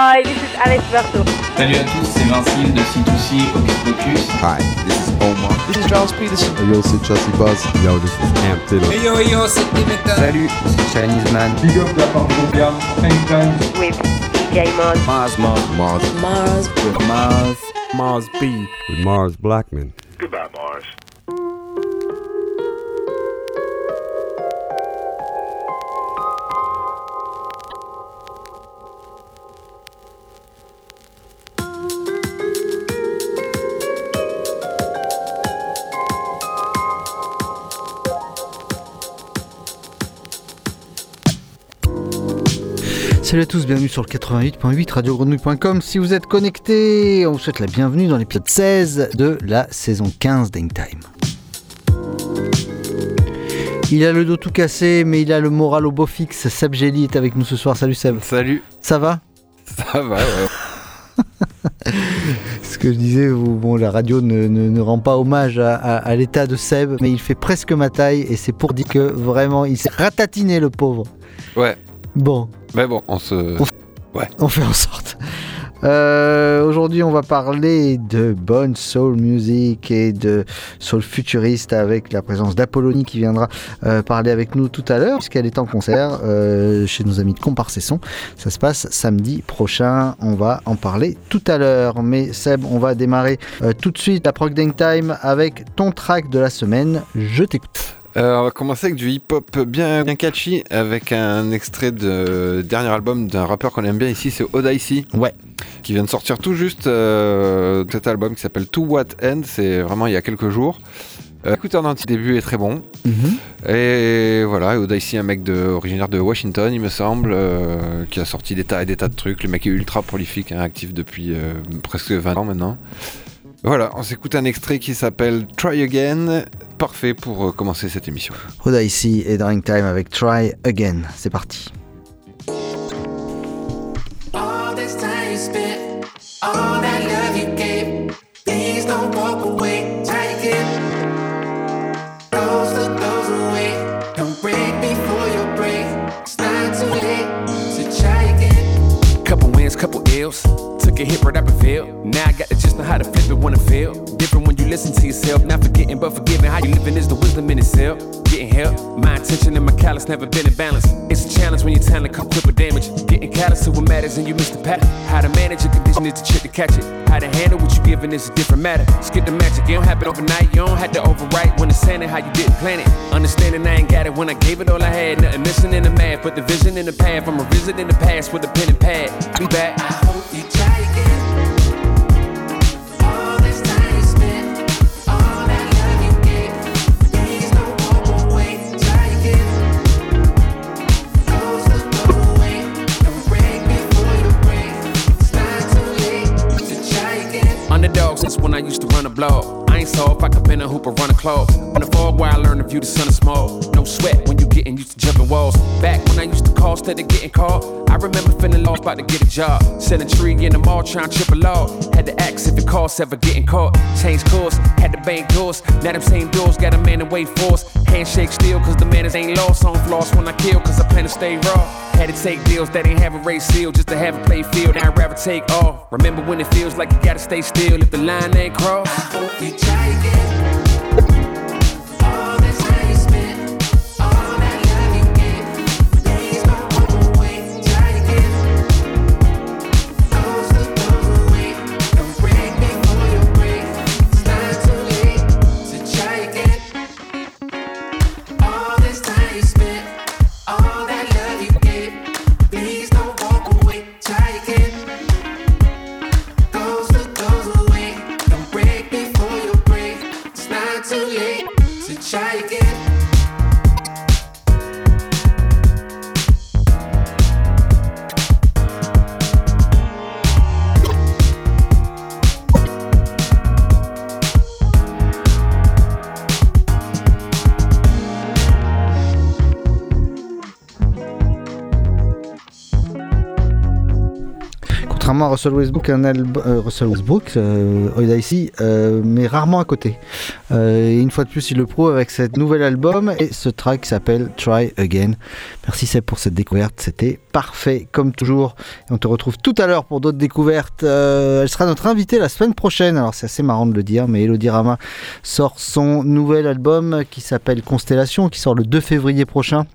Hi, this is Alex Berto. Salut à tous, c'est Vincile de C2C Hocus Pocus. Hi, this is Omar. This is Charles Peterson. Yo, c'est Chelsea Buzz. Yo, this is Amp Taylor. Hey yo, yo, c'est Dimitra. Salut, c'est Chinese Man. Big up la part Colombia, Hangtime. With DJ Mars. Mars, Mars, Mars. Mars. With Mars. Mars B. With Mars Blackman. Salut à tous, bienvenue sur le 88.8 radiogrenouille.com. Si vous êtes connectés, on vous souhaite la bienvenue dans l'épisode 16 de la saison 15 d'Hangtime. Il a le dos tout cassé, mais il a le moral au beau fixe. Seb Gelli est avec nous ce soir. Salut Seb. Salut. Ça va? Ça va, ouais. Ce que je disais, vous- bon, la radio ne, ne- ne rend pas hommage à, à- à l'état de Seb, mais il fait presque ma taille et c'est pour dire que vraiment il s'est ratatiné le pauvre. Ouais. Bon, Mais bon, on se. On fait en sorte. Euh, Aujourd'hui, on va parler de bonne soul music et de soul futuriste avec la présence d'Apollonie qui viendra euh, parler avec nous tout à l'heure, puisqu'elle est en concert euh, chez nos amis de Comparsesson. Ça se passe samedi prochain. On va en parler tout à l'heure. Mais Seb, on va démarrer tout de suite la Prog Dang Time avec ton track de la semaine. Je t'écoute. Euh, on va commencer avec du hip-hop bien, bien catchy avec un extrait de dernier album d'un rappeur qu'on aime bien ici, c'est Odyssey. Ouais. Qui vient de sortir tout juste euh, cet album qui s'appelle To What End, c'est vraiment il y a quelques jours. Euh, écoutez, en début est très bon. Et voilà, Odyssey, un mec de, originaire de Washington, il me semble, euh, qui a sorti des tas et des tas de trucs. Le mec est ultra prolifique, hein, actif depuis presque 20 ans maintenant. Voilà, on s'écoute un extrait qui s'appelle Try Again, parfait pour euh, commencer cette émission. Oda ici et Dying Time avec Try Again. C'est parti. All this time you spent, all that A hit, but I prevailed. Now I got to just know how to flip it when I fail. Listen to yourself. Not forgetting, but forgiving. How you living is the wisdom in itself. Getting help. My intention and my callous never been in balance. It's a challenge when your talent come quick with damage. Getting callous to what matters and you miss the path. How to manage your condition is the trick to catch it. How to handle what you're giving is a different matter. Skip the magic, it don't happen overnight. You don't have to overwrite when it's saying how you didn't plan it. Understanding I ain't got it when I gave it all I had. Nothing missing in the math, but the vision in the path. I'm revisiting the past with a pen and pad. Be back. I hope you try again. I used to run a blog. I ain't soft, I could been a hoop or run a club. On the fog where I learned to view the sun is small. No sweat when you getting used to jumping walls. Back when I used to call instead of getting caught. I remember feeling lost about to get a job. Selling tree in the mall trying to trip a log. Had to ask if it costs ever getting caught. Change course, had to bang doors. Now them same doors got a man in wait force. Handshake still cause the manners ain't lost. On floss when I kill cause I plan to stay raw. Had to take deals that ain't have a race seal just to have a play field. Now I'd rather take off. Remember when it feels like you gotta stay still if the line ain't crossed? like it. Russell Westbrook, un euh, Russell Westbrook, euh, euh, mais rarement à côté. Euh, et une fois de plus, il le prouve avec cet nouvel album et ce track qui s'appelle Try Again. Merci Seb pour cette découverte, c'était parfait comme toujours. On te retrouve tout à l'heure pour d'autres découvertes. Elle sera notre invitée la semaine prochaine. Alors c'est assez marrant de le dire, mais Elodie Rama sort son nouvel album qui s'appelle Constellation, qui sort le 2 février prochain.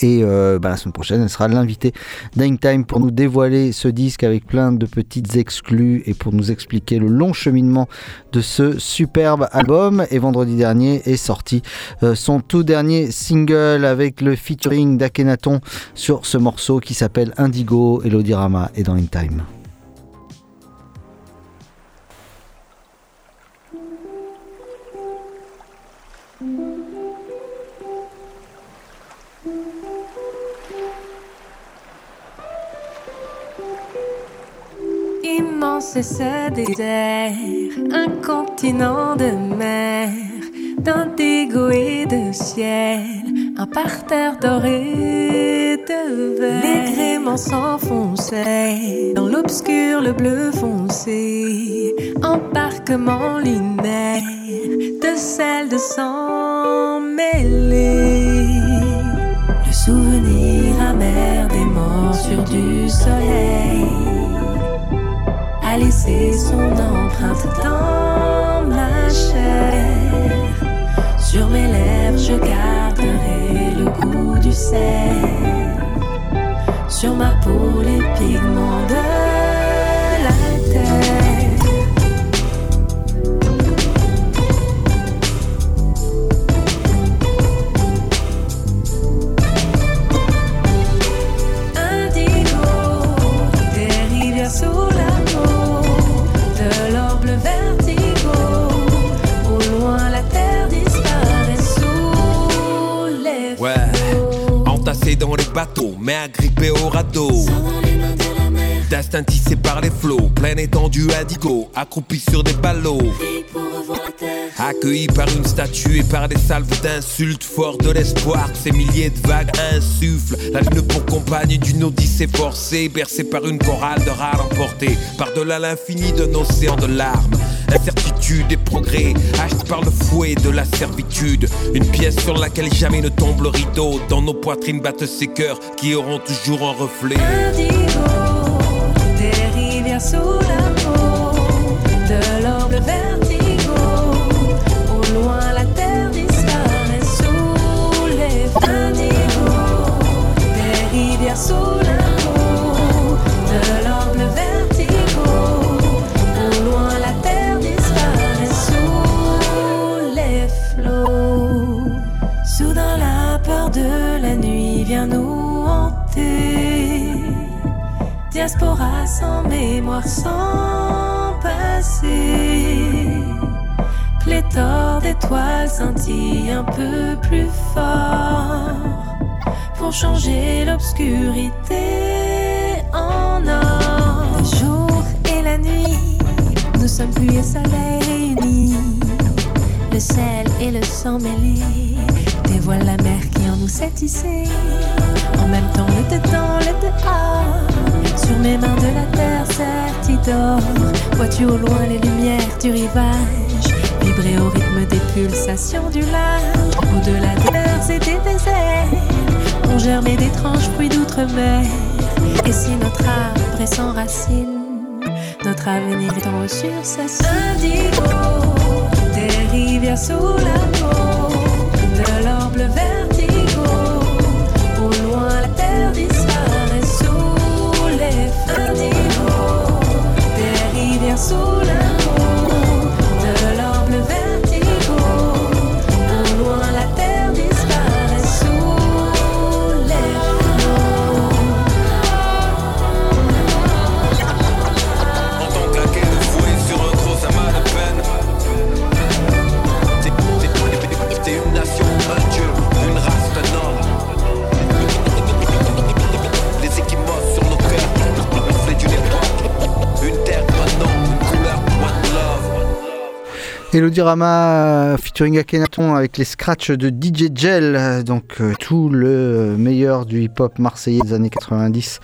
Et euh, bah, la semaine prochaine, elle sera l'invitée d'Ing Time pour nous dévoiler ce disque avec plein de petites exclus et pour nous expliquer le long cheminement de ce superbe album. Et vendredi dernier est sorti euh, son tout dernier single avec le featuring d'Akhenaton sur ce morceau qui s'appelle Indigo. Elodie Rama est dans In Time. Immense et ce désert, un continent de mer, d'indigo et de ciel, un parterre doré de verre. Les s'enfonçaient dans l'obscur, le bleu foncé, embarquement lunaire de sel de sang mêlé. Le souvenir amer des morts du soleil a laissé son empreinte dans ma chair. Sur mes lèvres, je garderai le goût du sel. Sur ma peau, les pigments de la terre. Destin tissé par les flots, pleine étendue indigo, accroupi sur des ballots. Accueilli par une statue et par des salves d'insultes, fort de l'espoir que ces milliers de vagues insufflent. La lune pour compagne d'une odyssée forcée, bercée par une chorale de rats emportés, par-delà l'infini d'un océan de larmes. Incertitude et progrès, achetés par le fouet de la servitude. Une pièce sur laquelle jamais ne tombe le rideau. Dans nos poitrines battent ces cœurs qui auront toujours un reflet. Indigo, des rivières sous mémoire, sans passé. Pléthore d'étoiles scintille un peu plus fort pour changer l'obscurité en or. Le jour et la nuit, nous sommes pluie et soleil unis. Le sel et le sang mêlés dévoilent la mer nous. En même temps, le dedans, le dehors. Sur mes mains de la terre certidor. Vois-tu au loin les lumières du rivage? Vibrer au rythme des pulsations du large. Au-delà des mers et des déserts, ont germé d'étranges fruits d'outre-mer. Et si notre arbre est sans racines, notre avenir est en sur sa. Indigo, des rivières sous la peau, de l'or bleu vertigo. Des Elodie Rama featuring Akhenaton avec les scratchs de DJ Gel, donc euh, tout le meilleur du hip-hop marseillais des années 90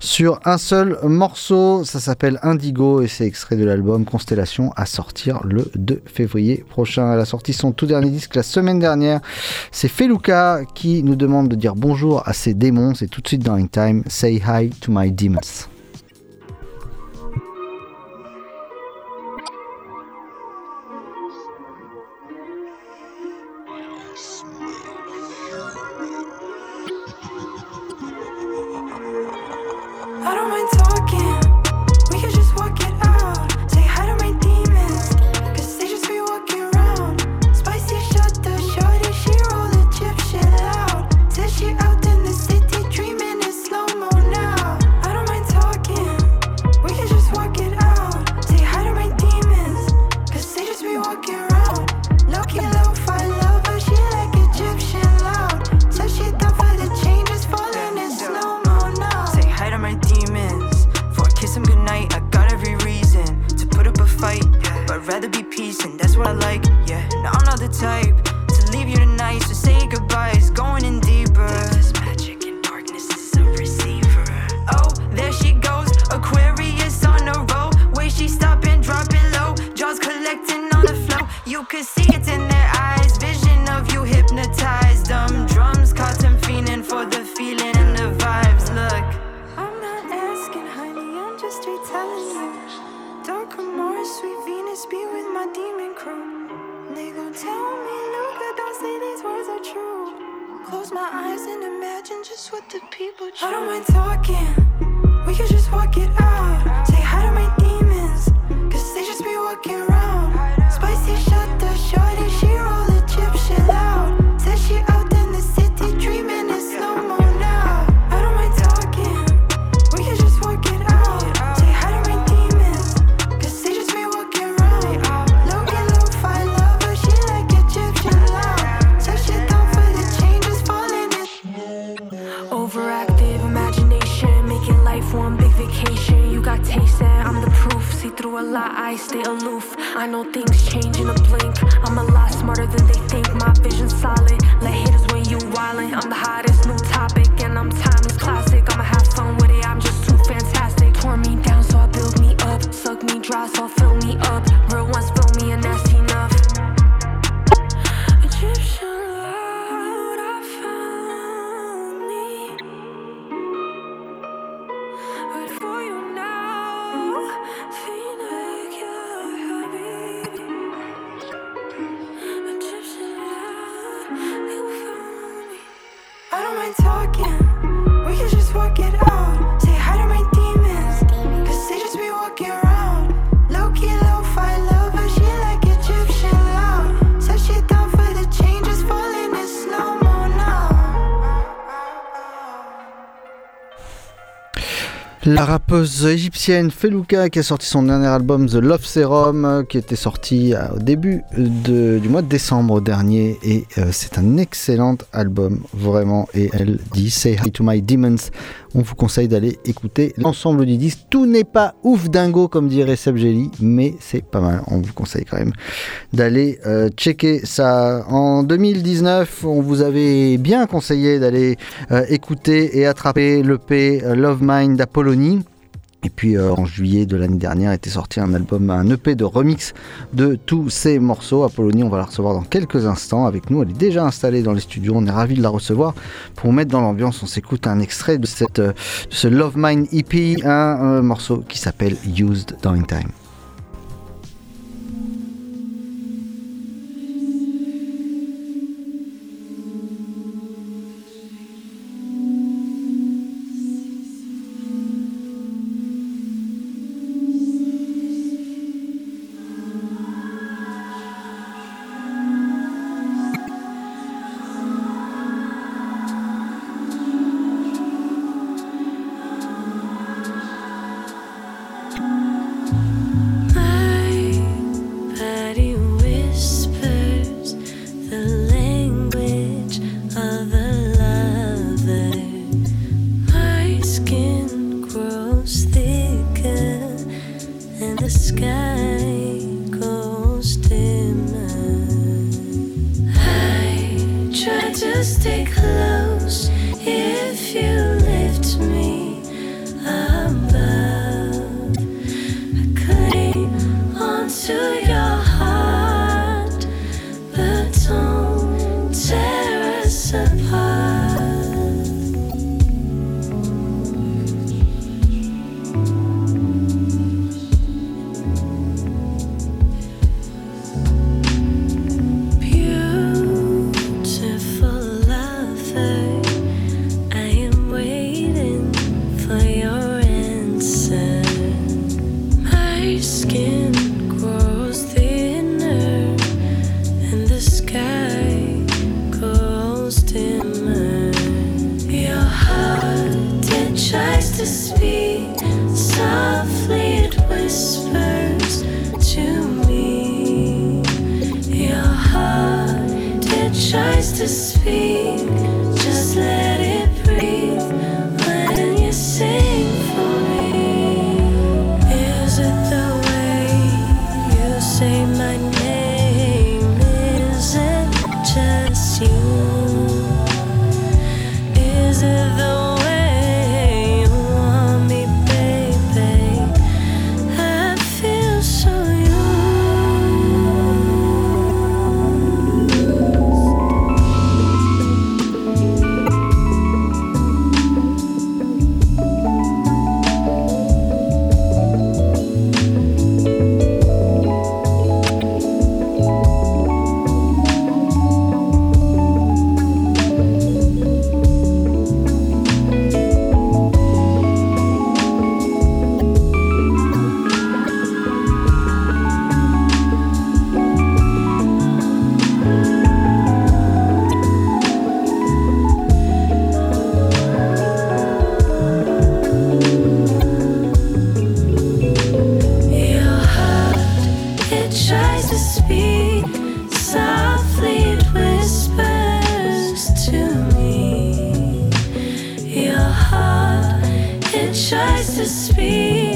sur un seul morceau. Ça s'appelle Indigo et c'est extrait de l'album Constellation à sortir le 2 février prochain. Elle a sorti son tout dernier disque la semaine dernière. C'est Feluca qui nous demande de dire bonjour à ses démons. C'est tout de suite dans In Time. Say hi to my demons. I stay aloof. I know things change in a blink. I'm a lot smarter than they think. La rappeuse égyptienne Feluca qui a sorti son dernier album The Love Serum euh, qui était sorti euh, au début du mois de décembre dernier. Et euh, c'est un excellent album vraiment. Et elle dit Say Hi to My Demons. On vous conseille d'aller écouter l'ensemble du disque. Tout n'est pas ouf dingo comme dirait Seb Jelly mais c'est pas mal. On vous conseille quand même d'aller checker ça. En 2019 on vous avait bien conseillé d'aller écouter et attraper l'EP euh, Love Mine d'Apollonie. Et puis euh, en juillet de l'année dernière était sorti un album, un EP de remix de tous ces morceaux. Apollonie, on va la recevoir dans quelques instants avec nous. Elle est déjà installée dans les studios. On est ravis de la recevoir. Pour mettre dans l'ambiance, on s'écoute un extrait de, euh, ce Love Mine EP, un morceau qui s'appelle Used In Time. To speak,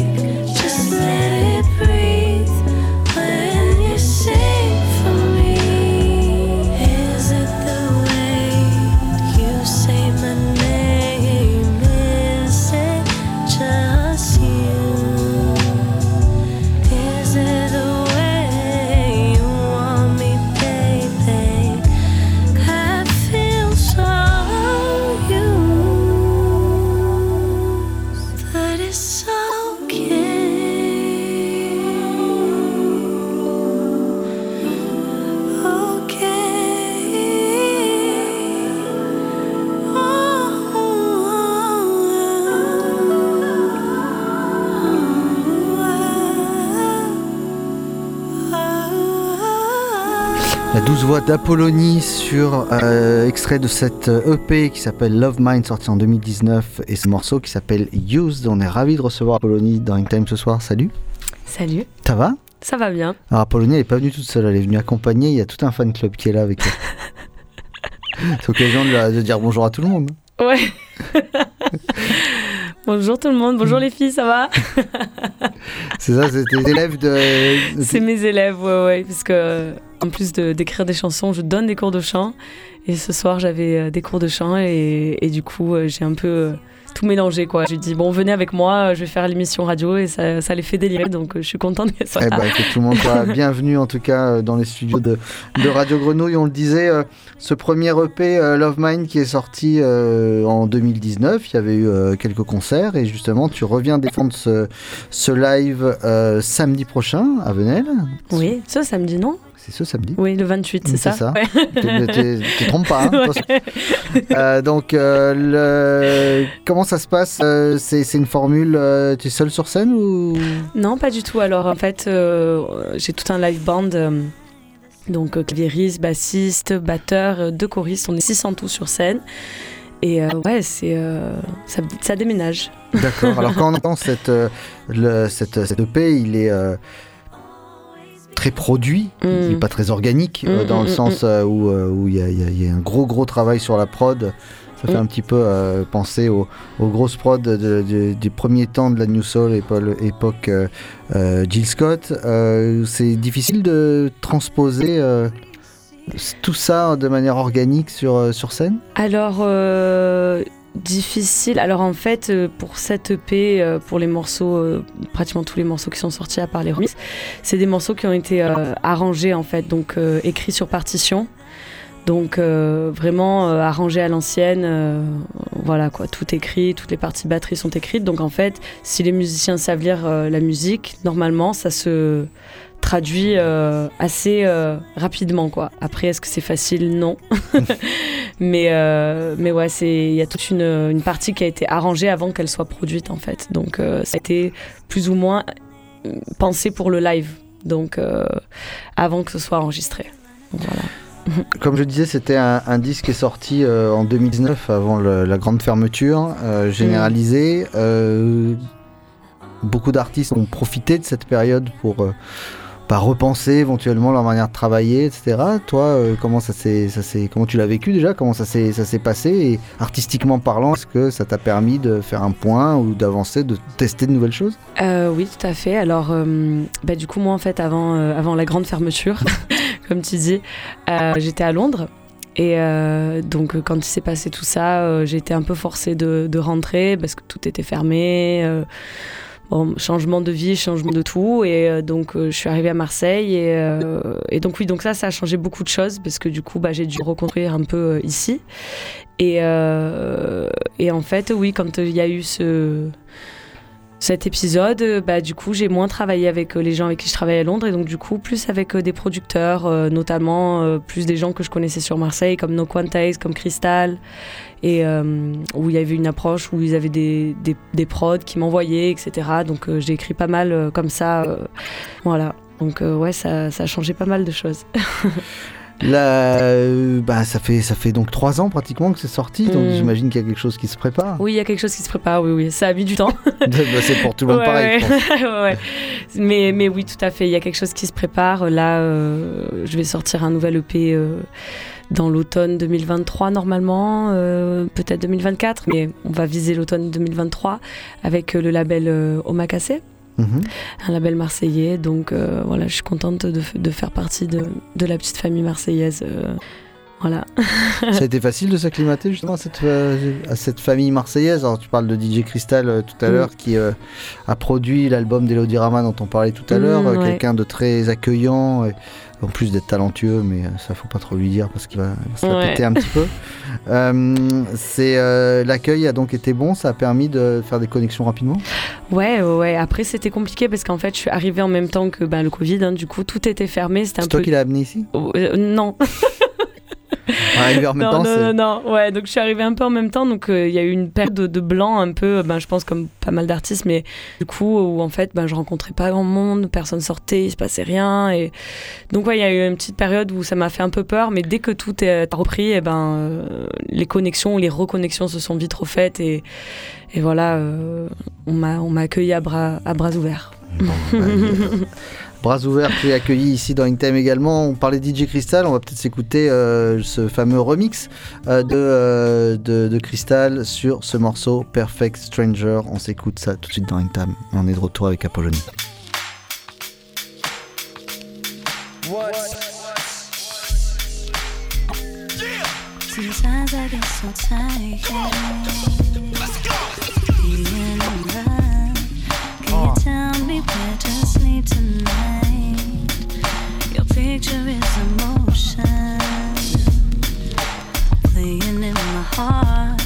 d'Apollonie sur euh, extrait de cette EP qui s'appelle Love Mine sorti en 2019 et ce morceau qui s'appelle Used. On est ravis de recevoir Apollonie dans Time ce soir. Salut. Salut. Ça va? Ça va bien. Alors Apollonie elle est pas venue toute seule, elle est venue accompagnée. Il y a tout un fan club qui est là avec elle. C'est l'occasion de dire bonjour à tout le monde. Ouais. bonjour tout le monde, bonjour les filles, ça va C'est ça, c'est tes élèves de. C'est mes élèves, ouais, ouais. Parce que, en plus de- d'écrire des chansons, je donne des cours de chant. Et ce soir, j'avais euh, des cours de chant. Et, et du coup, euh, j'ai un peu euh, tout mélangé, quoi. J'ai dit, bon, venez avec moi, je vais faire l'émission radio. Et ça, ça les fait délirer. Donc, euh, je suis contente qu'elles soient Eh là. ben, que tout le monde soit bienvenu en tout cas euh, dans les studios de, de Radio Grenouille. On le disait, euh, ce premier EP euh, Love Mine qui est sorti euh, en 2019, il y avait eu quelques concerts et justement tu reviens défendre ce, ce live samedi prochain à Venelle. Oui, ce samedi, non? C'est ce samedi Oui, le 28, c'est ça, Ouais. Tu t'es- tu te trompes pas. hein. Ouais. Euh, donc, euh, le- comment ça se passe Euh, C'est c'est une formule, tu es seul sur scène ou? Non, pas du tout. Alors en fait, j'ai tout un live band. donc clavieriste, bassiste, batteur, deux choristes. On est six en tout sur scène. Et euh, ouais, c'est euh, ça, ça déménage. D'accord. Alors quand on entend cette, euh, le, cette, cette EP, il est très produit, il n'est pas très organique, euh, Mm, dans mm, le mm, sens où où il y, a- il y a- il y a un gros gros travail sur la prod. Ça fait Mm. un petit peu euh, penser aux, aux grosses prods de- de- des premiers temps de la New Soul, époque, époque euh, euh, Jill Scott. Euh, C'est difficile de transposer tout ça de manière organique sur, sur scène? Alors, difficile. Alors en fait, euh, pour cette EP, euh, pour les morceaux, euh, pratiquement tous les morceaux qui sont sortis à part les remixes, c'est des morceaux qui ont été arrangés en fait, donc écrits sur partition. Donc vraiment arrangés à l'ancienne, voilà quoi, tout écrit, toutes les parties batterie sont écrites. Donc en fait, si les musiciens savent lire la musique, normalement ça se traduit euh, assez euh, rapidement quoi. Après, est-ce que c'est facile? Non. mais euh, mais ouais, c'est il y a toute une, une partie qui a été arrangée avant qu'elle soit produite en fait. Donc ça a été plus ou moins pensé pour le live. Donc avant que ce soit enregistré. Donc, voilà. Comme je disais, c'était un, un disque qui est sorti en 2019, avant le- la grande fermeture généralisée. Euh, beaucoup d'artistes ont profité de cette période pour bah, repenser éventuellement leur manière de travailler, etc. Toi, euh, comment ça s'est, comment tu l'as vécu déjà? Comment ça s'est, passé? Et artistiquement parlant, est-ce que ça t'a permis de faire un point ou d'avancer, de tester de nouvelles choses? Euh, oui, tout à fait. Alors, euh, bah, du coup, moi, en fait, avant, avant la grande fermeture, comme tu dis, j'étais à Londres. Et donc, quand il s'est passé tout ça, euh, j'ai été un peu forcée de, rentrer parce que tout était fermé. Changement de vie, changement de tout. Et euh, donc, euh, je suis arrivée à Marseille. Et, euh, et donc, oui, donc ça, ça a changé beaucoup de choses parce que du coup, bah, j'ai dû reconstruire un peu ici. Et, et en fait, oui, quand il y a eu ce cet épisode, euh, bah, du coup, j'ai moins travaillé avec euh, les gens avec qui je travaillais à Londres et donc, du coup, plus avec euh, des producteurs, notamment plus des gens que je connaissais sur Marseille, comme No Quantize, comme Crystal, et où il y avait une approche où ils avaient des, des, prods qui m'envoyaient, etc. Donc, j'ai écrit pas mal comme ça. voilà. Donc, ouais, ça, ça a changé pas mal de choses. Là, euh, bah, ça fait ça fait donc trois ans pratiquement que c'est sorti, donc Mm. j'imagine qu'il y a quelque chose qui se prépare. Oui, il y a quelque chose qui se prépare, oui, oui. Ça a mis du temps. C'est pour tout le monde Ouais, pareil. ouais. Ouais. Mais, mais oui, tout à fait. Il y a quelque chose qui se prépare. Là, euh, je vais sortir un nouvel EP euh, dans l'automne 2023, normalement, peut-être 2024, mais on va viser l'automne 2023 avec le label Omakase, Mhm. un label marseillais. Donc euh, voilà, je suis contente de, de faire partie de, de la petite famille marseillaise. euh, voilà. Ça a été facile de s'acclimater justement à cette, euh, à cette famille marseillaise? Alors tu parles de DJ Crystal euh, tout à Mm. l'heure qui euh, a produit l'album d'Elodie Rama dont on parlait tout à Mm, l'heure. ouais. Quelqu'un de très accueillant, et, en plus d'être talentueux, mais ça faut pas trop lui dire parce qu'il va, va se la Ouais. péter un petit peu. Euh, c'est euh, L'accueil a donc été bon, ça a permis de faire des connexions rapidement? Ouais, ouais. Après, c'était compliqué parce qu'en fait, je suis arrivée en même temps que ben, le Covid. hein. du coup, tout était fermé. C'est toi peu. qui l'as amené ici? Euh, non. Arrivé en même non, temps, non, non, non, ouais, donc je suis arrivée un peu en même temps, donc euh, il y a eu une période de, de blanc un peu, ben, je pense comme pas mal d'artistes, mais du coup où en fait ben, je rencontrais pas grand monde, personne sortait, il se passait rien, et donc ouais, il y a eu une petite période où ça m'a fait un peu peur, mais dès que tout est repris, et ben euh, les connexions ou les reconnexions se sont vite refaites, et, et voilà, euh, on m'a accueilli à bras, à bras ouverts. Bras ouverts, tu es accueilli ici dans Intime également. On parlait DJ Crystal, on va peut-être s'écouter euh, ce fameux remix euh, de, euh, de, Crystal sur ce morceau Perfect Stranger. On s'écoute ça tout de suite dans Intime. On est de retour avec Apollonie. I get so tired. Being in love. Can you tell me where to sleep tonight? Your picture is emotion playing in my heart.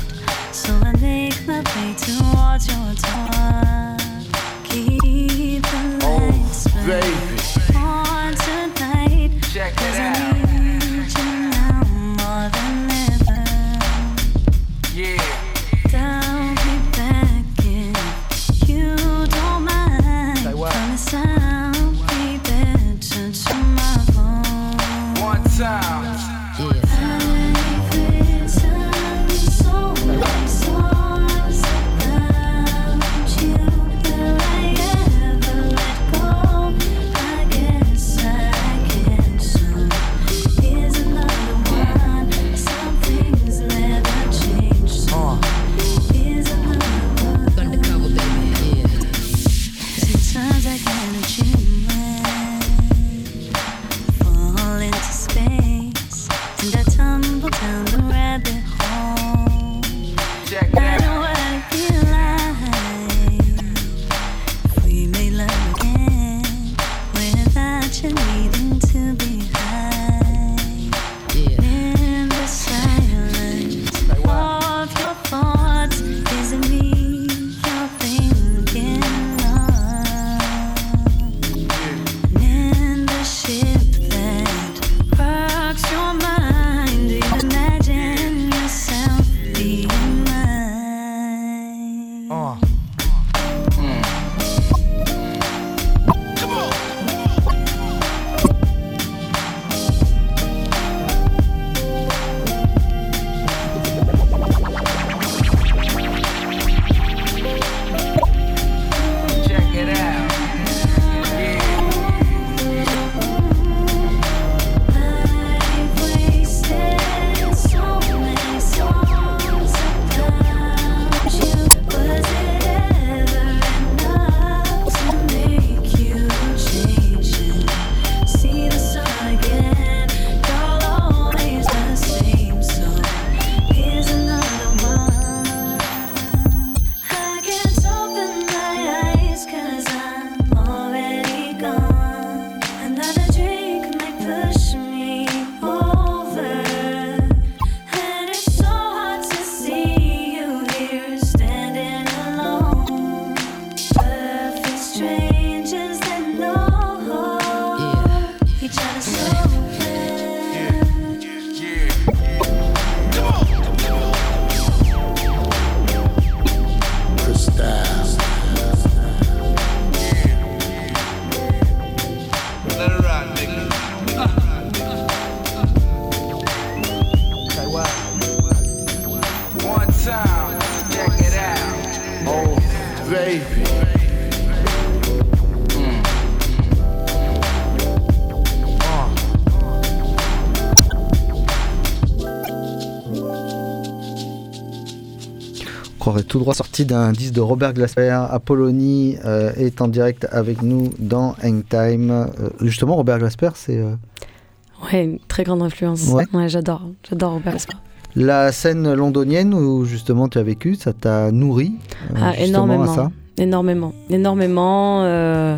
So I make my way towards your door. Keep the oh, lights baby. on tonight. Check it out. Croirait tout droit sorti d'un disque de Robert Glasper. Apollonie euh, est en direct avec nous dans Hangtime. Euh, justement, Robert Glasper, c'est euh, Ouais, une très grande influence. Ouais. j'adore. J'adore Robert Glasper. la scène londonienne où justement tu as vécu, ça t'a nourri euh, Ah, justement énormément. à ça? Énormément. Énormément. euh,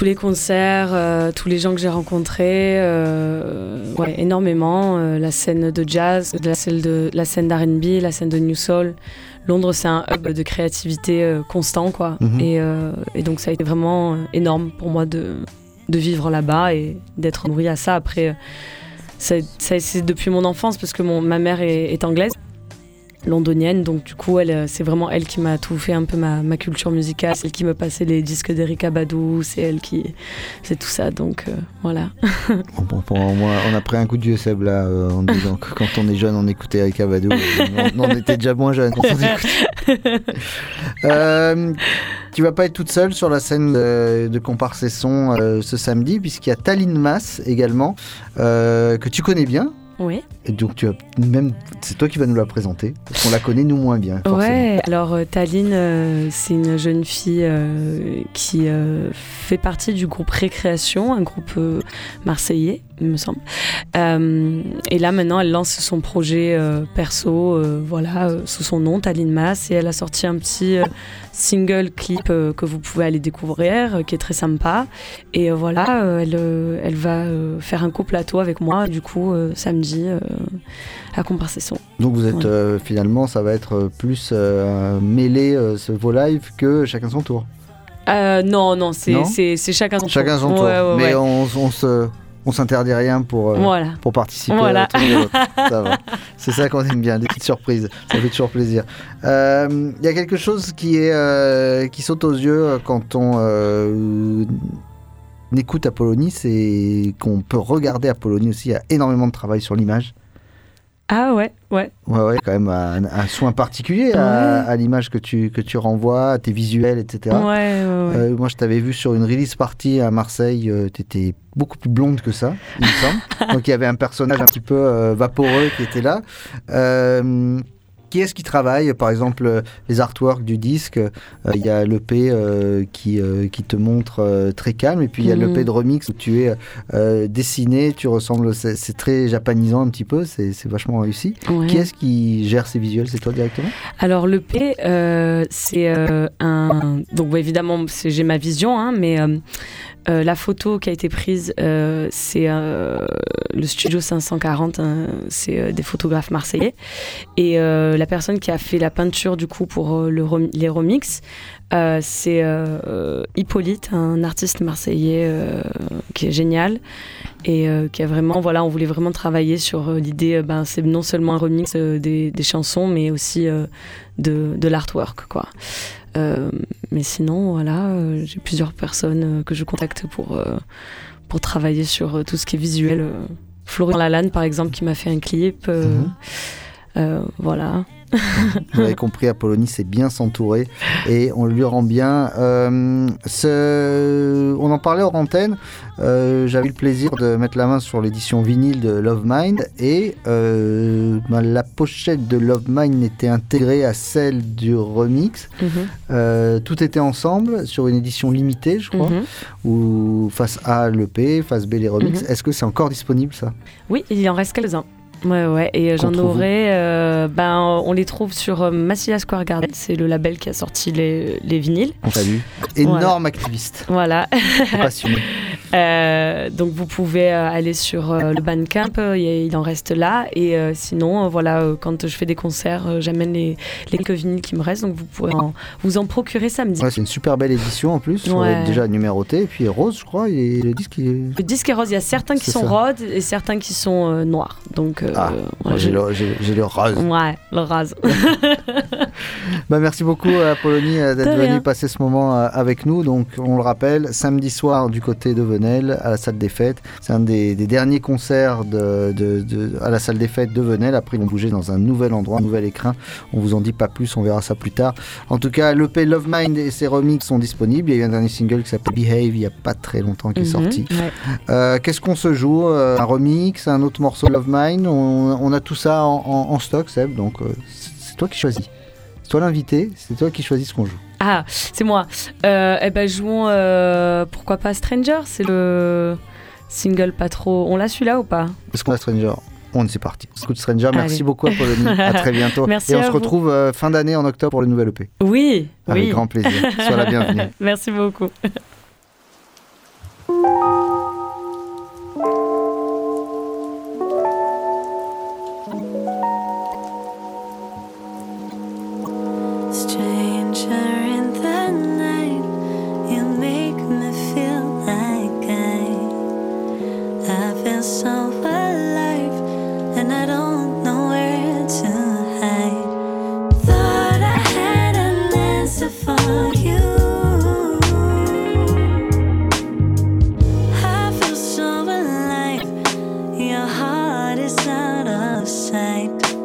tous les concerts, euh, tous les gens que j'ai rencontrés, euh, ouais, énormément. Euh, la scène de jazz, la scène de la scène d'R&B, la scène de New Soul. Londres, c'est un hub de créativité euh, constant, quoi. Mhm. Et, euh, et donc, ça a été vraiment énorme pour moi de, de vivre là-bas et d'être nourri à ça. Après, ça, ça- c'est depuis mon enfance parce que mon, ma mère est, est anglaise londonienne donc du coup elle euh, c'est vraiment elle qui m'a tout fait un peu ma, ma culture musicale c'est elle qui me passait les disques d'Erika Badu c'est elle qui c'est tout ça donc euh, voilà Bon, bon, pour moi, on a pris un coup de vieux Seb là euh, en disant que quand on est jeune, on écoutait Erika Badu. on, on était déjà moins écoutait. Euh, tu vas pas être toute seule sur la scène de, de Comparse et Son euh, ce samedi, puisqu'il y a Taline Mass également, que tu connais bien. Oui Et donc, tu as même, c'est toi qui vas nous la présenter, parce qu'on la connaît nous moins bien. Forcément. Ouais, alors euh, Taline, euh, c'est une jeune fille euh, qui euh, fait partie du groupe Récréation, un groupe marseillais, il me semble. Euh, et là, maintenant, elle lance son projet euh, perso, euh, voilà, sous son nom, Taline Mass, et elle a sorti un petit single clip que vous pouvez aller découvrir, qui est très sympa. Et voilà, elle, elle va faire un co-plateau avec moi, du coup, samedi, à Comparse-Son. Donc vous êtes Ouais. finalement, ça va être plus mêlé ce vos live que chacun son tour. Euh, non, non, c'est chacun son Chacun tour. son tour. Ouais, ouais, Mais on se, on s'interdit rien pour, euh, Voilà. pour participer Voilà. à. C'est ça qu'on aime bien, des petites surprises. Ça fait toujours plaisir. Euh, Il y a quelque chose qui, est, euh, qui saute aux yeux quand on euh, écoute Apollonie, c'est qu'on peut regarder Apollonie aussi. Il y a énormément de travail sur l'image. Ah ouais, ouais. Ouais, ouais, quand même un, un soin particulier à, Ouais. à l'image que tu, que tu renvoies, à tes visuels, etc. Ouais, ouais. Euh, moi, je t'avais vu sur une release party à Marseille, tu étais beaucoup plus blonde que ça, il me semble. Donc, il y avait un personnage un petit peu euh, vaporeux qui était là. Qui est-ce qui travaille Par exemple, euh, les artworks du disque, euh, il y a l'EP euh, qui, euh, qui te montre très calme, et puis il y a Mhm. l'EP de remix où tu es dessiné, tu ressembles, c'est très japanisant un petit peu, c'est c'est vachement réussi. Ouais. Qui est-ce qui gère ces visuels? C'est toi directement? Alors le P, euh, c'est un. Donc ouais, évidemment, c'est- j'ai ma vision, hein, mais euh, la photo qui a été prise, euh, c'est euh, le studio 540, hein, c'est des photographes marseillais. Et la personne qui a fait la peinture du coup pour les remixes, euh, c'est Hippolyte, un artiste marseillais qui est génial et qui a vraiment, voilà, on voulait vraiment travailler sur l'idée, ben, c'est non seulement un remix des, chansons, mais aussi de, de l'artwork, quoi. Euh, mais sinon, voilà, euh, j'ai plusieurs personnes euh, que je contacte pour, pour travailler sur tout ce qui est visuel. Florian Lalanne, par exemple, qui m'a fait un clip. Mhm. voilà. Vous l'avez compris, Apollonie sait bien s'entourer et on lui rend bien. Euh, ce- On en parlait hors antenne. euh, J'avais eu le plaisir de mettre la main sur l'édition vinyle de Love Mind et euh, ben, la pochette de Love Mind était intégrée à celle du remix. Mhm. Euh, tout était ensemble sur une édition limitée, je crois, Mhm. où face A l'EP, face B les remix. Mhm. Est-ce que c'est encore disponible ça? Oui, il en reste quelques-uns. Ouais, ouais, et euh, j'en aurai. euh, ben, on les trouve sur euh, Massilia Square Garden, c'est le label qui a sorti les, les vinyles. On salue. Énorme activiste. Voilà. Passionné. Euh, donc vous pouvez euh, aller sur euh, le Bandcamp, euh, il en reste là. Et euh, sinon, euh, voilà, euh, quand je fais des concerts, euh, j'amène les, les quelques vinyles qui me restent, donc vous pourrez en- vous en procurer samedi. Ouais, c'est une super belle édition en plus, Ouais. déjà numérotée. Et puis rose, je crois, et le disque il est. Le disque est rose, il y a certains qui sont roses et certains qui sont euh, noirs. Donc, euh, Ah, voilà, j'ai le, le rose. Ouais, le rose. Bah, merci beaucoup à Apollonie euh, d'être De rien. venue passer ce moment euh, avec nous. Donc, on le rappelle, samedi soir du côté de Venelle, à la salle des fêtes. C'est un des, des derniers concerts de, de- de- à la salle des fêtes de Venelle. Après, ils vont bouger dans un nouvel endroit, un nouvel écrin. On vous en dit pas plus, on verra ça plus tard. En tout cas, l'EP Love Mind et ses remixes sont disponibles. Il y a eu un dernier single qui s'appelle Behave il y a pas très longtemps qui est Mhm, sorti. ouais. Euh, Qu'est-ce qu'on se joue Euh, Un remix, un autre morceau Love Mine on, on a tout ça en, en- en stock, Seb, donc euh, c'est c'est toi qui choisis. toi l'invité, c'est toi qui choisis ce qu'on joue. Ah, c'est moi. Euh, eh ben, jouons. euh, pourquoi pas Stranger C'est le single pas trop. On l'a celui-là ou pas? Est-ce qu'on a Stranger on est parti. Écoute Stranger, merci Allez. beaucoup Apollonie. à très bientôt. Merci Et on à se vous. retrouve euh, fin d'année en octobre pour le nouvel EP. Oui. Avec oui. grand plaisir. Sois la bienvenue. Merci beaucoup. Sight.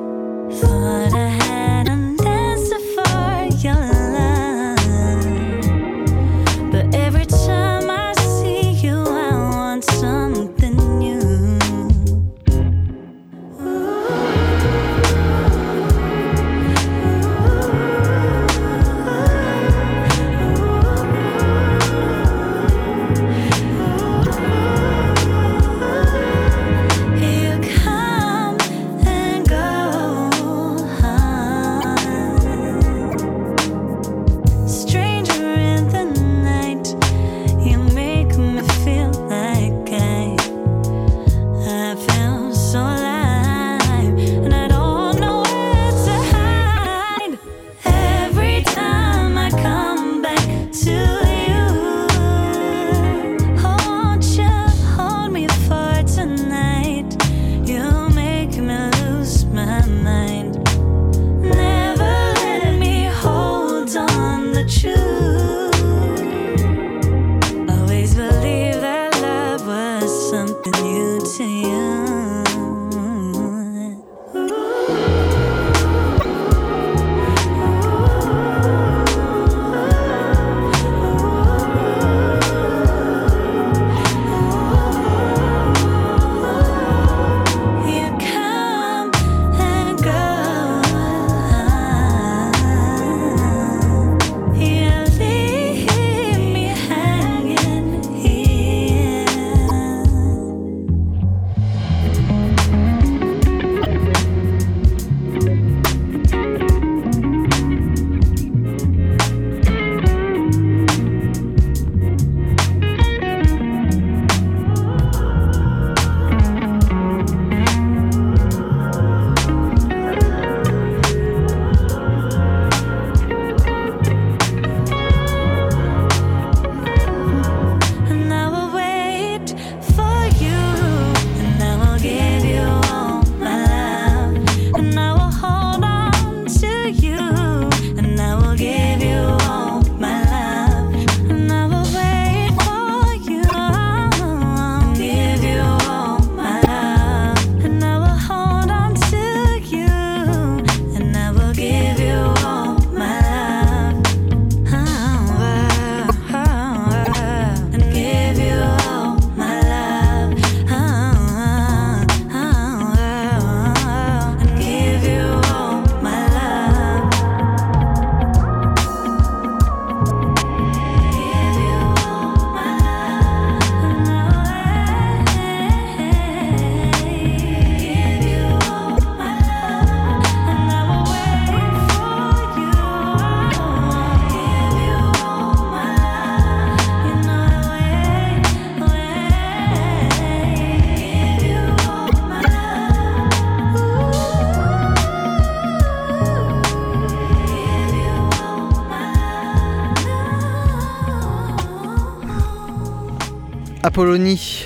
Apollonie.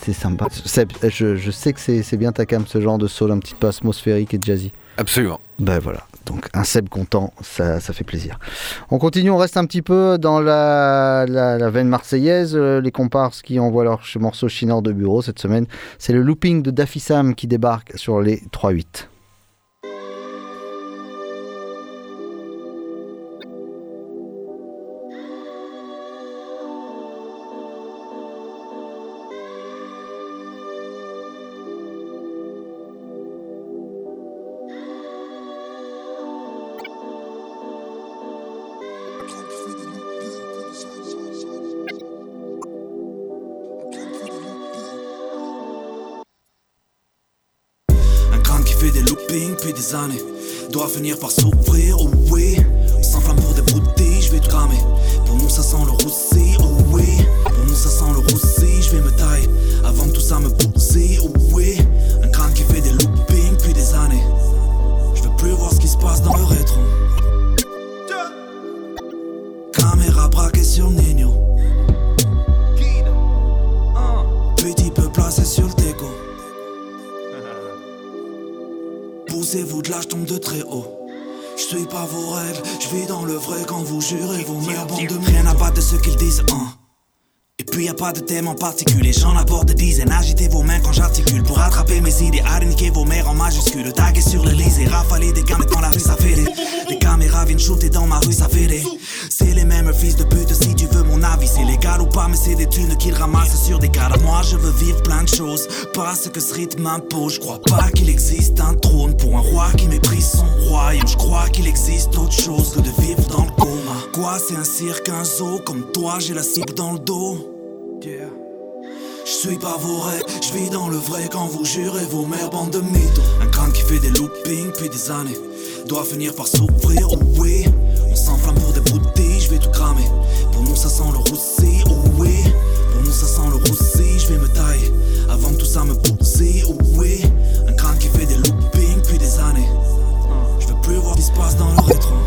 C'est- sympa. Seb, je, je sais que c'est bien ta cam, ce genre de soul un petit peu atmosphérique et jazzy. Absolument. Ben voilà, donc un Seb content, ça, ça fait plaisir. On continue, on reste un petit peu dans la, la, la veine marseillaise. Euh, les comparses qui envoient leur morceau chineur de bureau cette semaine, c'est le looping de Daffy Sam qui débarque sur les 3-8. Autre chose que de vivre dans le coma. Quoi, c'est un cirque, un zoo, comme toi j'ai la cible dans le dos. Je suis pas vos rêves, je vis dans le vrai quand vous jurez vos mères bande de mythos. Un crâne qui fait des loopings depuis des années doit finir par s'ouvrir, oh oui. On s'enflamme pour des bouteilles, je vais tout cramer. Pour nous ça sent le roussi, oh oui. Pour nous ça sent le roussi, je vais me tailler. Avant que tout ça me bousille, oh oui. Un crâne qui fait des loopings depuis des années. Je veux plus voir ce qui se passe dans le rétro.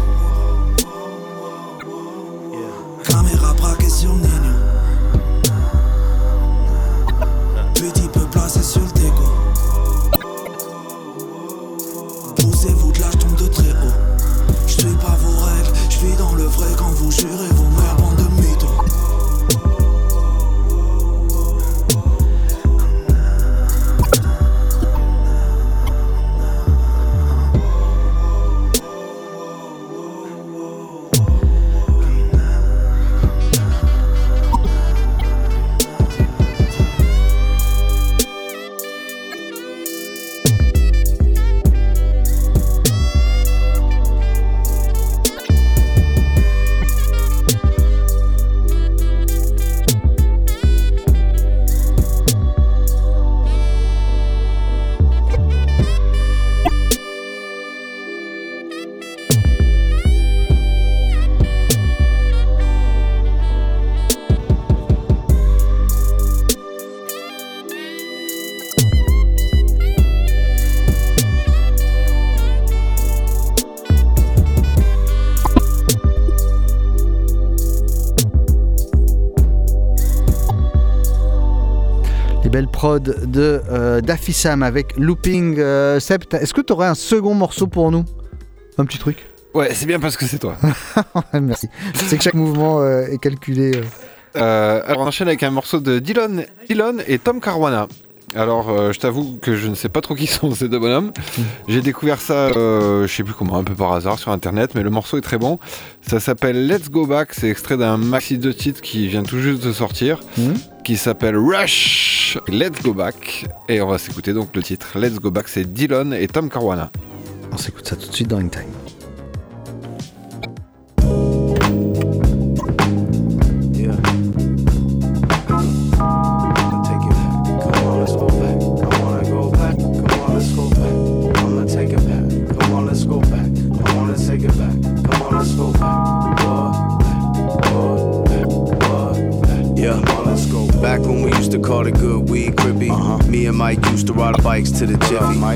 Vous jurez belles prods de euh, Daffy Sam avec Looping. Euh, Seb, t'as- est-ce que tu aurais un second morceau pour nous? Un petit truc? Ouais, c'est bien parce que c'est toi. Merci. C'est que chaque mouvement euh, est calculé. Euh, alors on enchaîne avec un morceau de Dylan, Dylan et Tom Caruana. Alors euh, je t'avoue que je ne sais pas trop qui sont ces deux bonhommes. J'ai découvert ça, euh, je sais plus comment, un peu par hasard sur internet, mais le morceau est très bon. Ça s'appelle Let's Go Back, c'est extrait d'un maxi de titres qui vient tout juste de sortir, qui s'appelle Rush. Let's Go Back. Et on va s'écouter donc le titre Let's Go Back, c'est Dylan et Tom Caruana. On s'écoute ça tout de suite dans In Time.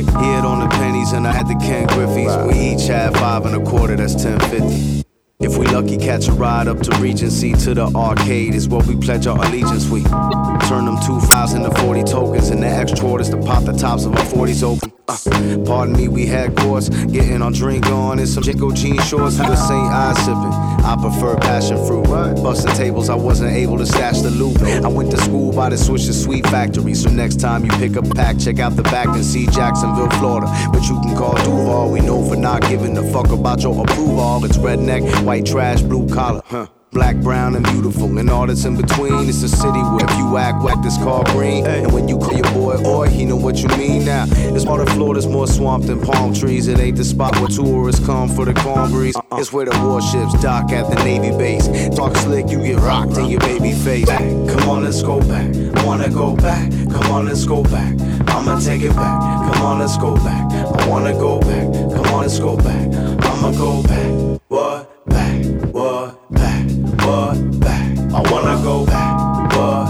The jiffy. He had on the pennies and I had the Ken Griffies. We each had five and a quarter, that's ten fifty. If we lucky, catch a ride up to Regency to the arcade is what we pledge our allegiance. We turn them 2,000 to 40 tokens and the extra orders to pop the tops of our 40s open. Uh, pardon me, we had course, getting our drink on and some Jinko jean shorts with a St. I sipping. I prefer passion fruit. Busting tables, I wasn't able to stash the loot. I went to school by the Swisher Sweet Factory, so next time you pick a pack, check out the back and see Jacksonville, Florida. But you can call Duval, we know for not giving a fuck about your approval. It's redneck, white trash, blue collar. Huh. Black, brown, and beautiful. And all that's in between, it's a city where if you act whack, this called green. And when you call your boy Oi, he know what you mean now. It's part of Florida's more swamp than palm trees. It ain't the spot where tourists come for the calm breeze. Uh-uh. It's where the warships dock at the Navy base. Talk slick, you get rocked in your baby face. Back. Come on, let's go back. I wanna go back? Come on, let's go back. I'ma take it back. Come on, let's go back. I wanna go back. Come on, let's go back. I'ma go back. Back. I wanna go back. Back.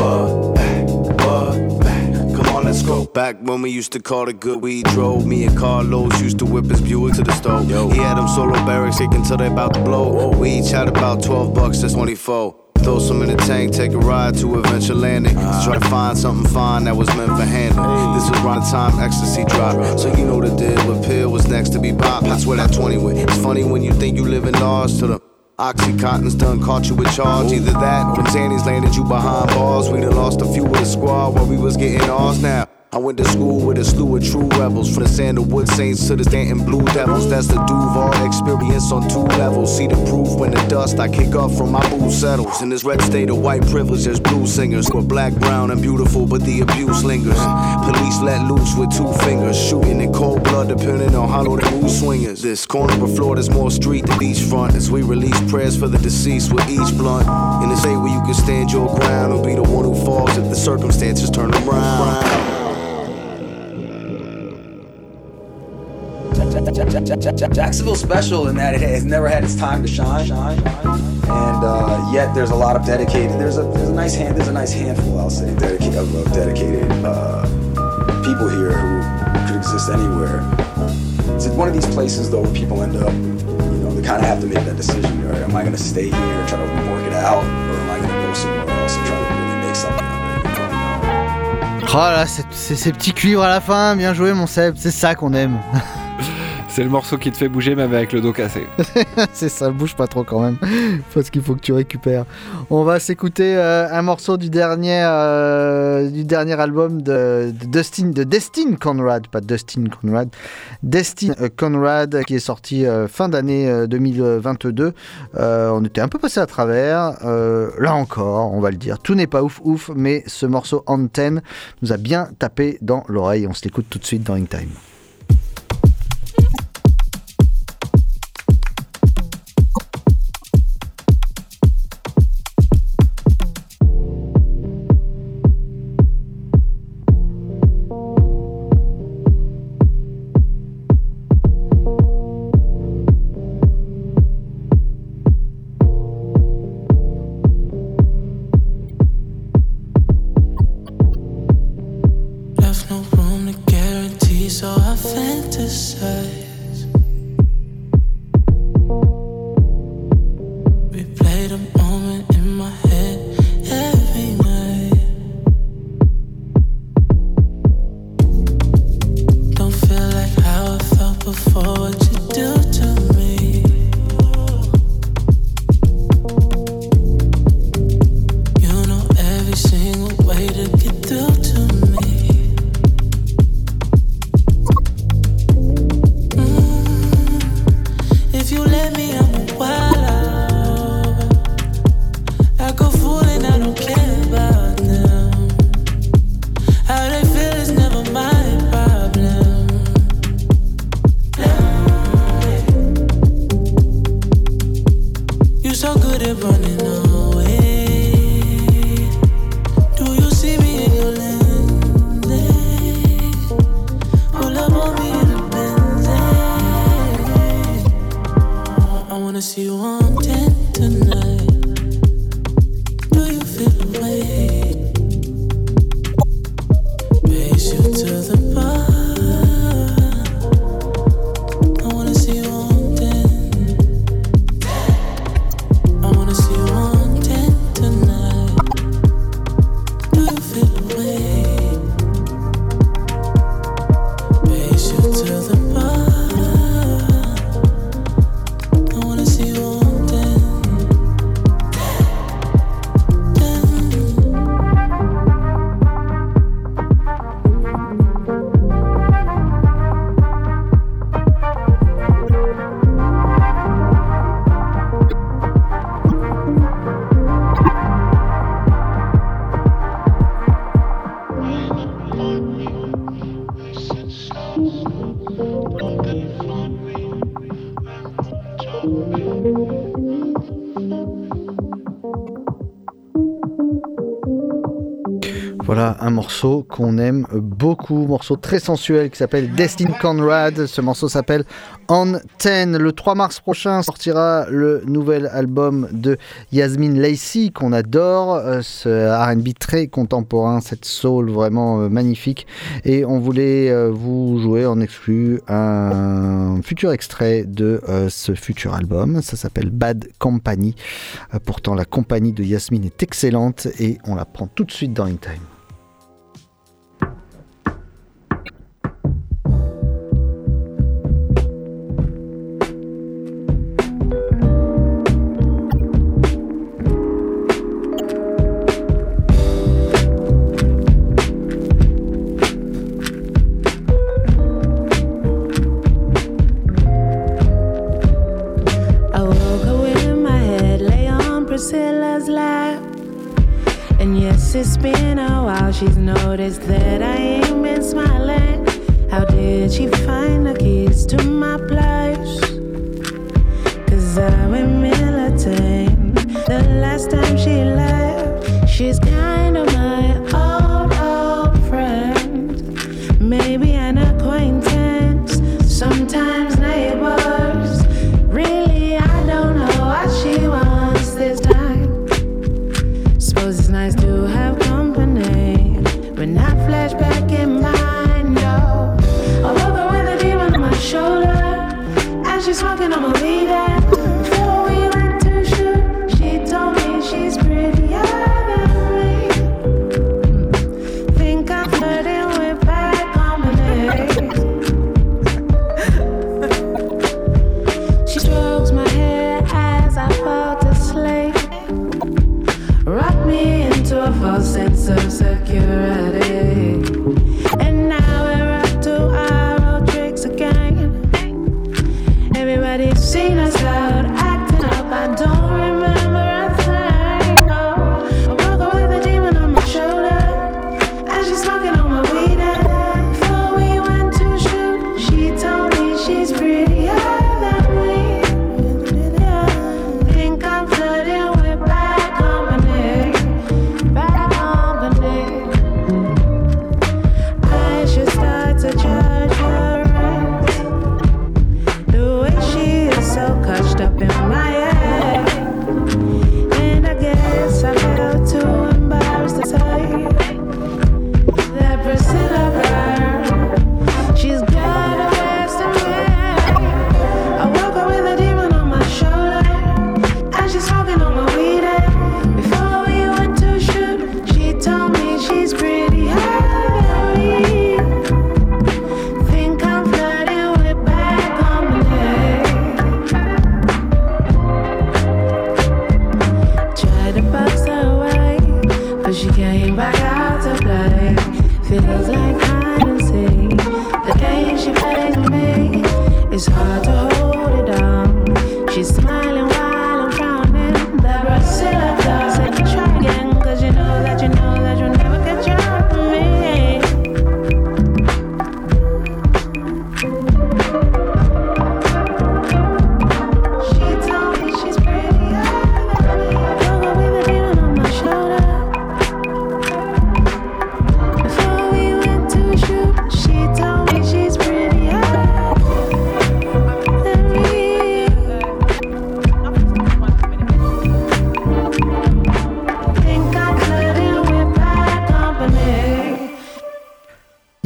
What? Back. What? Back. Come on, let's go. Back when we used to call it good weed drove. Me and Carlos used to whip his Buick to the stove. Yo. He had them solo barracks shaking till they about to blow. We each had about 12 bucks, that's 24. Throw some in the tank, take a ride to eventual landing. To try to find something fine that was meant for handling. This was around the time ecstasy dropped. So you know the deal, but pill was next to be popped. That's where that 20 went. It's funny when you think you live in Oz to the Oxycontin's done caught you with charge. Either that or them landed you behind bars. We done lost a few of the squad while we was getting ours now. I went to school with a slew of true rebels. From the Sandalwood Saints to the Stanton Blue Devils. That's the Duval experience on two levels. See the proof when the dust I kick up from my boot settles. In this red state of white privilege, there's blue singers. Who are black, brown, and beautiful, but the abuse lingers. Police let loose with two fingers. Shooting in cold blood, depending on how low the mood swingers. This corner of Florida's more street than beachfront. As we release prayers for the deceased with each blunt. In this state where you can stand your ground and be the one who falls if the circumstances turn around. Jacksonville's special in that it has never had its time to shine, shine, and uh, yet there's a lot of dedicated. There's a there's a nice hand. There's a nice handful, I'll say, of, of dedicated uh, people here who could exist anywhere. It's one of these places though where people end up, you know, they kind of have to make that decision. Right? Am I going to stay here and try to work it out, or am I going to go somewhere else and try to really make something? Oh là, c'est ces petits cuivres à la fin, bien joué mon Seb, c'est ça qu'on aime. C'est le morceau qui te fait bouger même avec le dos cassé. c'est ça, bouge pas trop quand même, parce qu'il faut que tu récupères. On va s'écouter euh, un morceau du dernier, euh, du dernier album de, de Dustin, de Destin Conrad, pas Dustin Conrad, Destin euh, Conrad, qui est sorti fin d'année euh, 2022. Euh, on était un peu passé à travers, là encore, on va le dire, tout n'est pas ouf ouf, mais ce morceau Antenne nous a bien tapé dans l'oreille. On se l'écoute tout de suite dans In Time. Voilà un morceau qu'on aime beaucoup, morceau très sensuel qui s'appelle Destin Conrad. Ce morceau s'appelle On 10. Le 3 mars prochain sortira le nouvel album de Yasmine Lacey qu'on adore, euh, ce R&B très contemporain, cette soul vraiment euh, magnifique. Et on voulait euh, vous jouer en exclu un futur extrait de ce futur album. Ça s'appelle Bad Company. Pourtant la compagnie de Yasmine est excellente et on la prend tout de suite dans In Time.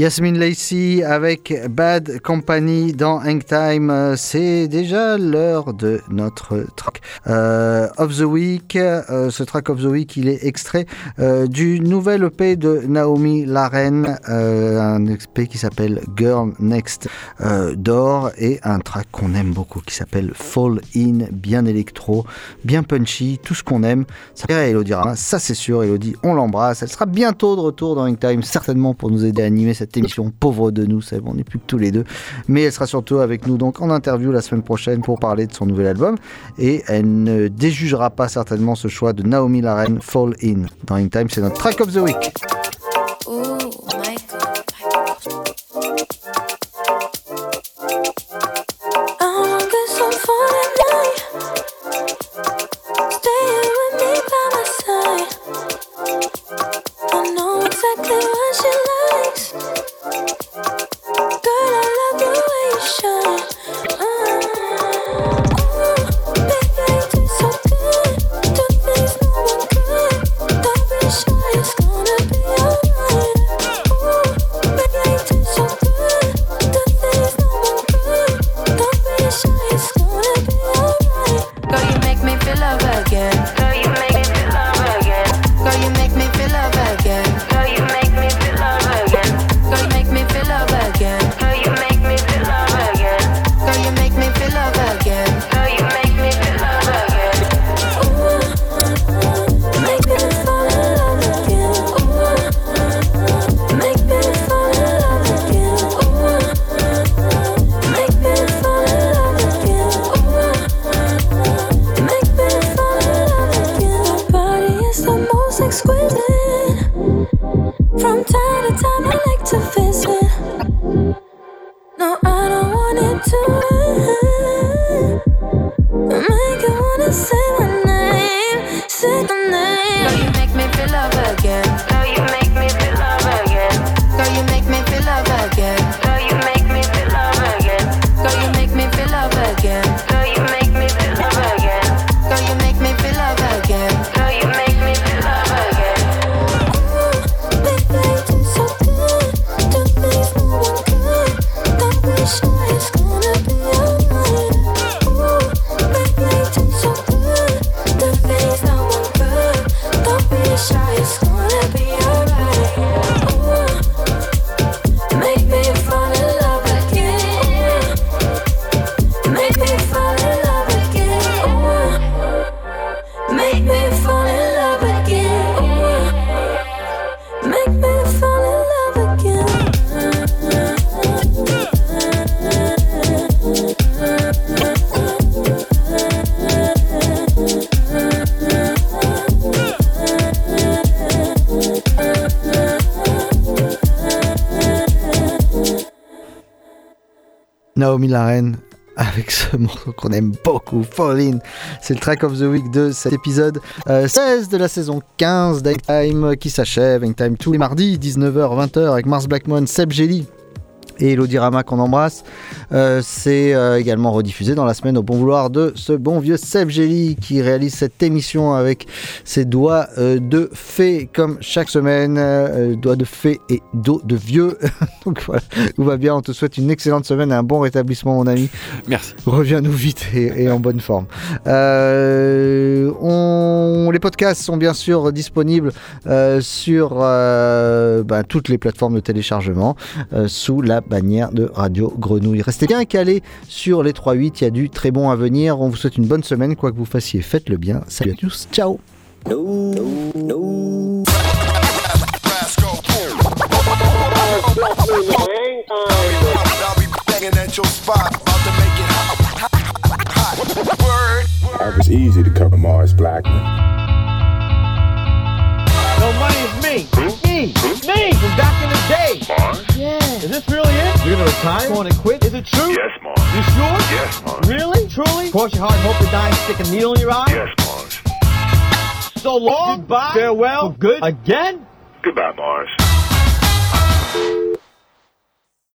Yasmine Lacey avec Bad Company dans Hang Time. C'est déjà l'heure de notre track euh, of the Week. Euh, ce track of the Week, il est extrait euh, du nouvel EP de Naomi Laren, un EP qui s'appelle Girl Next Door et un track qu'on aime beaucoup qui s'appelle Fall In, bien électro, bien punchy, tout ce qu'on aime. Ça à Elodie Rama, ça c'est sûr. Elodie, on l'embrasse. Elle sera bientôt de retour dans Hang Time, certainement pour nous aider à animer cette émission. Pauvre de nous, c'est bon, on n'est plus que tous les deux. Mais elle sera surtout avec nous donc en interview la semaine prochaine pour parler de son nouvel album. Et elle ne déjugera pas certainement ce choix de Naomi Laren, Fall In. Dans Hang Time, c'est notre track of the week. Naomi Laren avec ce morceau qu'on aime beaucoup, Fall In. C'est le track of the week de cet épisode euh, 16 de la saison 15 d'Hangtime qui s'achève. Hangtime tous les mardis, 19h-20h avec Mars Blackmon, Seb Jelly et Elodie Rama qu'on embrasse. Euh, c'est euh, également rediffusé dans la semaine au bon vouloir de ce bon vieux Seb Jelly qui réalise cette émission avec ses doigts euh, de fée comme chaque semaine. euh, doigts de fée et dos de vieux. Donc voilà, tout va bien. On te souhaite une excellente semaine et un bon rétablissement, mon ami. Merci. Reviens-nous vite et, et en bonne forme. On- les podcasts sont bien sûr disponibles sur bah, toutes les plateformes de téléchargement sous la bannière de Radio Grenouille. Restez bien calés sur les 3-8, il y a du très bon à venir. On vous souhaite une bonne semaine, quoi que vous fassiez, faites-le bien. Salut à tous, ciao It was easy to cover Mars Blackman. No money is me. Me. Me from back in the day. Mars? Yeah. Is this really it? You're gonna retire? Going to quit? Is it true? Yes, Mars. You sure? Yes, Mars. Really? Truly? Cross your heart and hope to die and stick a needle in your eye? Yes, Mars. So long. Goodbye. Farewell. For good. Again? Goodbye, Mars.